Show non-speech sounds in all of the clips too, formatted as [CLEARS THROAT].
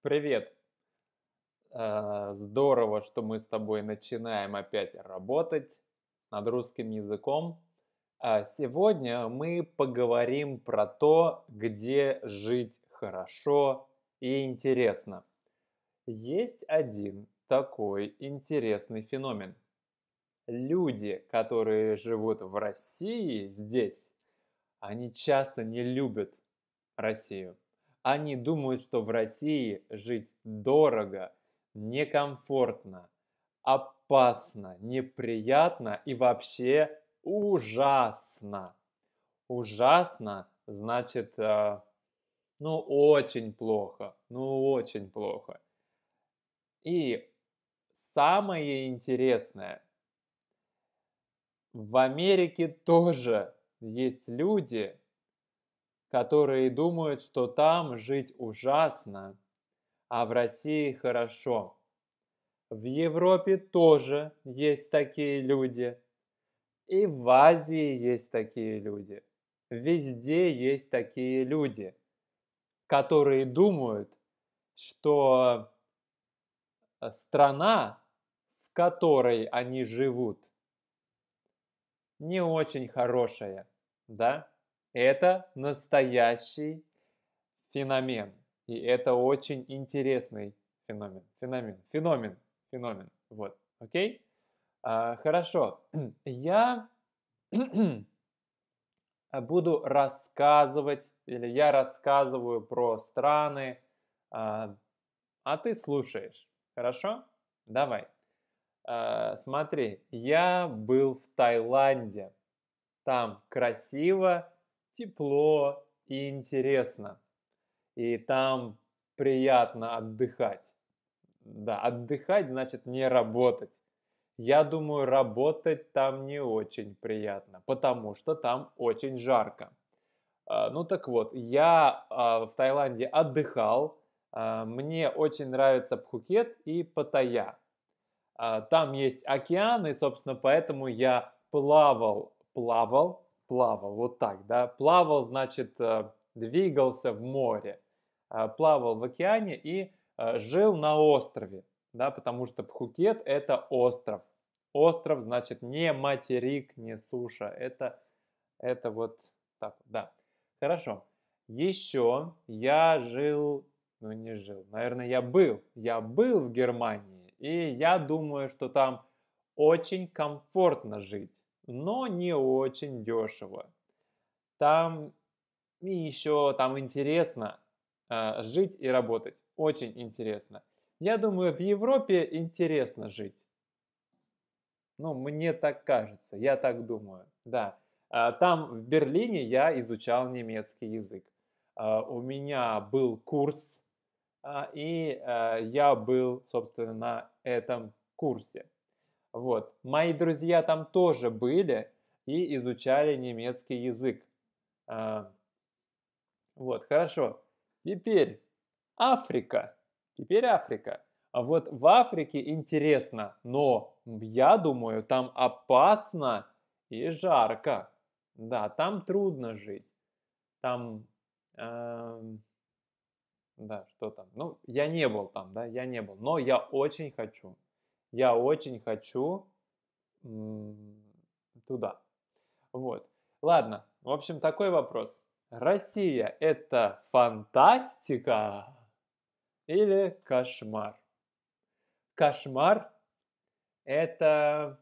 Привет! Э, Здорово, что мы с тобой начинаем опять работать над русским языком. А Сегодня мы поговорим про то, где жить хорошо и интересно. Есть один такой интересный феномен. Люди, которые живут в России здесь, они часто не любят Россию. Они думают, что в России жить дорого, некомфортно, опасно, неприятно и вообще ужасно. Ужасно значит, э, ну, очень плохо, ну, очень плохо. И самое интересное, в Америке тоже есть люди, которые думают, что там жить ужасно, а в России хорошо. В Европе тоже есть такие люди. И в Азии есть такие люди. Везде есть такие люди, которые думают, что э, страна, в которой они живут, не очень хорошая, да? Это настоящий феномен. И это очень интересный феномен. Феномен. Феномен. Феномен. Вот. Окей? А, хорошо. [CLEARS THROAT] Я [CLEARS THROAT] буду рассказывать, или я рассказываю про страны, а, а ты слушаешь. Хорошо? Давай. А, смотри, я был в Таиланде. Там красиво, тепло и интересно. И там приятно отдыхать. Да, отдыхать значит не работать. Я думаю, работать там не очень приятно, потому что там очень жарко. А, ну так вот, я а, в Таиланде отдыхал. А, мне очень нравится Пхукет и Паттайя. Там есть океан, и, собственно, поэтому я плавал, плавал плавал, вот так, да. Плавал, значит, э, двигался в море, э, плавал в океане и э, жил на острове, да, потому что Пхукет – это остров. Остров, значит, не материк, не суша, это, это вот так, да. Хорошо. Еще я жил, ну не жил, наверное, я был, я был в Германии, и я думаю, что там очень комфортно жить но не очень дешево. Там и еще там интересно э, жить и работать. Очень интересно. Я думаю, в Европе интересно жить. Ну, мне так кажется, я так думаю, да. Э, там в Берлине я изучал немецкий язык. Э, у меня был курс, и я был, собственно, на этом курсе. Вот. Мои друзья там тоже были и изучали немецкий язык. А, вот, хорошо. Теперь Африка. Теперь Африка. А вот в Африке интересно, но я думаю, там опасно и жарко. Да, там трудно жить. Там, э, да, что там? Ну, я не был там, да, я не был, но я очень хочу я очень хочу туда. Вот. Ладно, в общем, такой вопрос. Россия – это фантастика или кошмар? Кошмар – это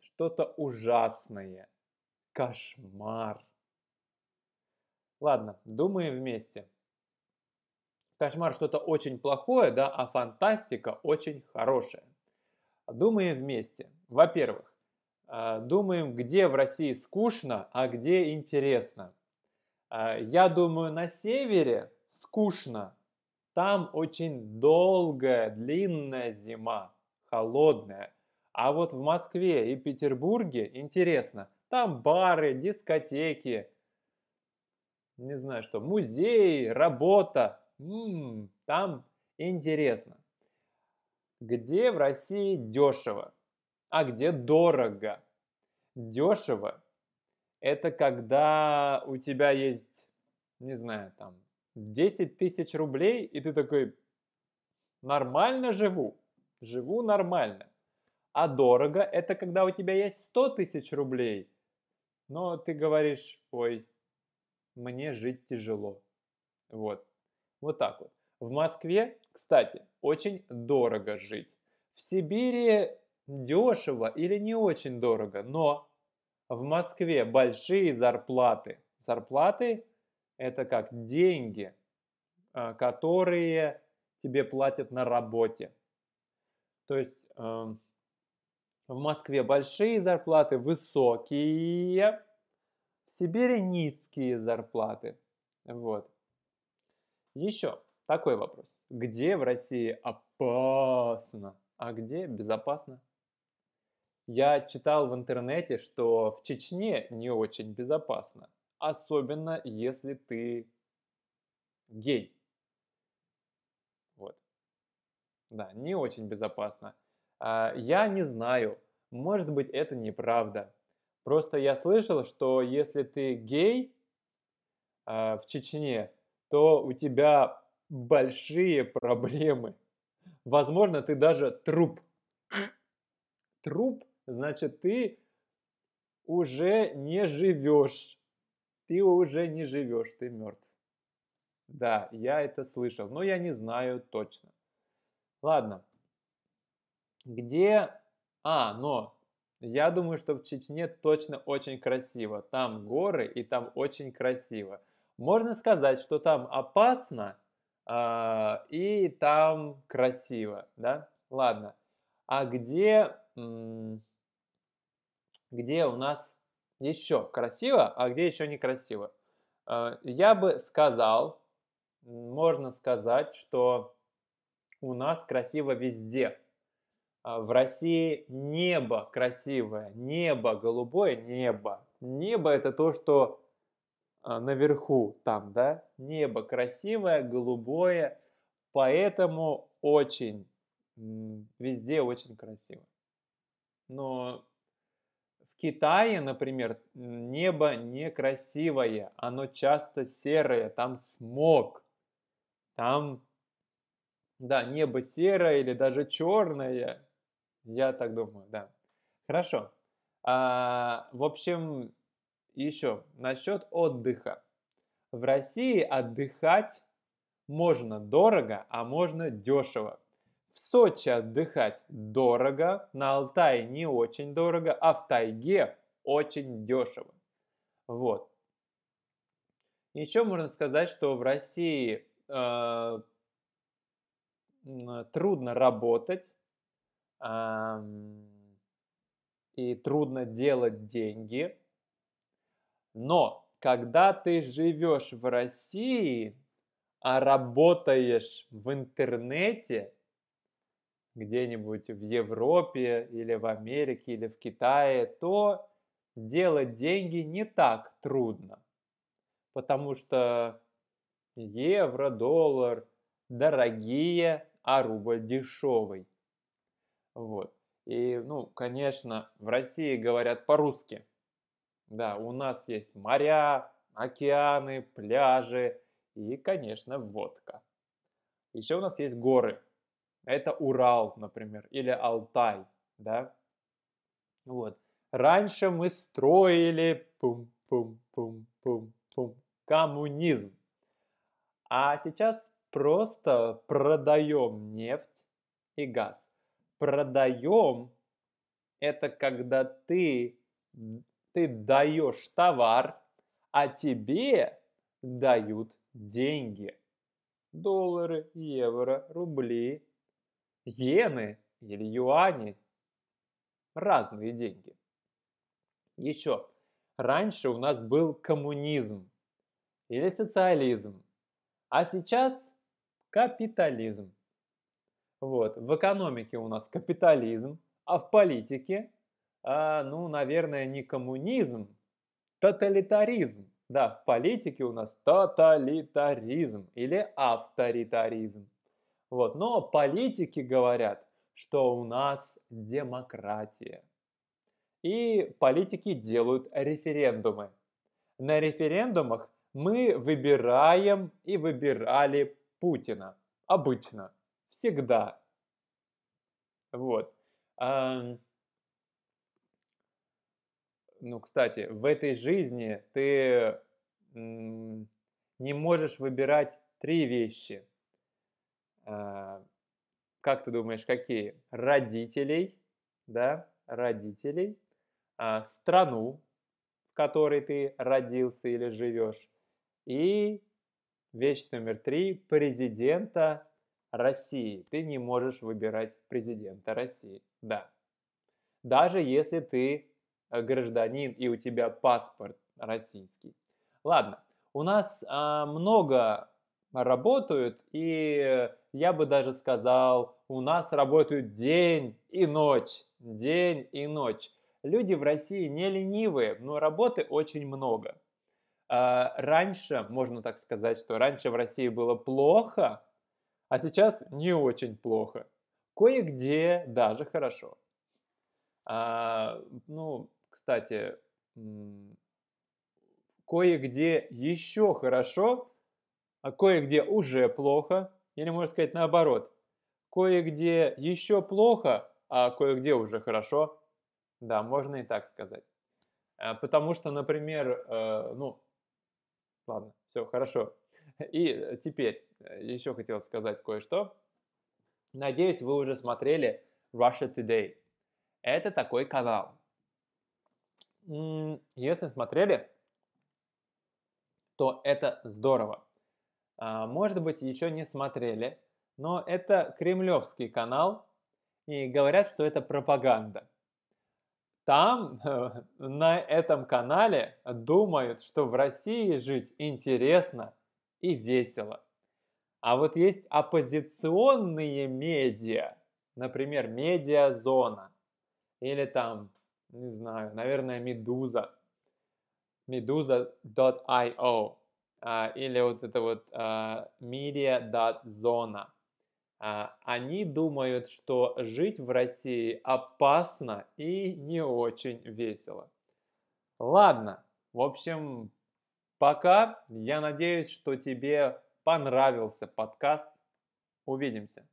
что-то ужасное. Кошмар. Ладно, думаем вместе кошмар что-то очень плохое, да, а фантастика очень хорошая. Думаем вместе. Во-первых, э, думаем, где в России скучно, а где интересно. Э, я думаю, на севере скучно. Там очень долгая, длинная зима, холодная. А вот в Москве и Петербурге интересно. Там бары, дискотеки, не знаю что, музеи, работа. М-м, там интересно. Где в России дешево, а где дорого? Дешево – это когда у тебя есть, не знаю, там 10 тысяч рублей, и ты такой, нормально живу, живу нормально. А дорого – это когда у тебя есть 100 тысяч рублей, но ты говоришь, ой, мне жить тяжело. Вот. Вот так вот. В Москве, кстати, очень дорого жить. В Сибири дешево или не очень дорого, но в Москве большие зарплаты. Зарплаты – это как деньги, а, которые тебе платят на работе. То есть эм, в Москве большие зарплаты, высокие, в Сибири низкие зарплаты. Вот. Еще такой вопрос. Где в России опасно, а где безопасно? Я читал в интернете, что в Чечне не очень безопасно, особенно если ты гей. Вот. Да, не очень безопасно. А, я не знаю, может быть это неправда. Просто я слышал, что если ты гей а, в Чечне, то у тебя большие проблемы. Возможно, ты даже труп. Труп, значит, ты уже не живешь. Ты уже не живешь, ты мертв. Да, я это слышал, но я не знаю точно. Ладно. Где... А, но я думаю, что в Чечне точно очень красиво. Там горы и там очень красиво. Можно сказать, что там опасно э, и там красиво, да? Ладно. А где, где у нас еще красиво, а где еще некрасиво? Э, я бы сказал, можно сказать, что у нас красиво везде. А, в России небо красивое, небо голубое, небо. Небо это то, что наверху там, да? Небо красивое, голубое, поэтому очень, везде очень красиво. Но в Китае, например, небо некрасивое, оно часто серое, там смог, там, да, небо серое или даже черное, я так думаю, да. Хорошо. А, в общем, еще насчет отдыха. В России отдыхать можно дорого, а можно дешево. В Сочи отдыхать дорого, на Алтае не очень дорого, а в тайге очень дешево. Вот. Еще можно сказать, что в России э, трудно работать, и трудно делать деньги. Но когда ты живешь в России, а работаешь в интернете, где-нибудь в Европе или в Америке или в Китае, то делать деньги не так трудно. Потому что евро, доллар дорогие, а рубль дешевый. Вот. И, ну, конечно, в России говорят по-русски. Да, у нас есть моря, океаны, пляжи и, конечно, водка. Еще у нас есть горы. Это Урал, например, или Алтай, да. Вот. Раньше мы строили пум-пум-пум-пум-пум коммунизм. А сейчас просто продаем нефть и газ продаем, это когда ты, ты даешь товар, а тебе дают деньги. Доллары, евро, рубли, иены или юани. Разные деньги. Еще. Раньше у нас был коммунизм или социализм, а сейчас капитализм. Вот. В экономике у нас капитализм, а в политике, а, ну, наверное, не коммунизм, тоталитаризм. Да, в политике у нас тоталитаризм или авторитаризм. Вот. Но политики говорят, что у нас демократия. И политики делают референдумы. На референдумах Мы выбираем и выбирали Путина. Обычно. Всегда. Вот. Ну, кстати, в этой жизни ты не можешь выбирать три вещи. А, как ты думаешь, какие? Родителей, да, родителей, а, страну, в которой ты родился или живешь, и вещь номер три – президента России. Ты не можешь выбирать президента России, да. Даже если ты гражданин и у тебя паспорт российский. Ладно, у нас а, много работают, и я бы даже сказал, у нас работают день и ночь, день и ночь. Люди в России не ленивые, но работы очень много. А, раньше, можно так сказать, что раньше в России было плохо, а сейчас не очень плохо. Кое-где даже хорошо. А, ну, кстати, кое-где еще хорошо, а кое-где уже плохо, или можно сказать наоборот. Кое-где еще плохо, а кое-где уже хорошо. Да, можно и так сказать. А, потому что, например, э, ну, ладно, все, хорошо. И теперь э, еще хотел сказать кое-что. Надеюсь, вы уже смотрели Russia Today. Это такой канал. Если смотрели, то это здорово. А, может быть, еще не смотрели, но это кремлевский канал, и говорят, что это пропаганда. Там, на этом канале, думают, что в России жить интересно и весело. А вот есть оппозиционные медиа, например, медиазона, или там, не знаю, наверное, Медуза, meduza.io, а, или вот это вот а, media.zona. А, они думают, что жить в России опасно и не очень весело. Ладно, в общем, пока. Я надеюсь, что тебе понравился подкаст. Увидимся.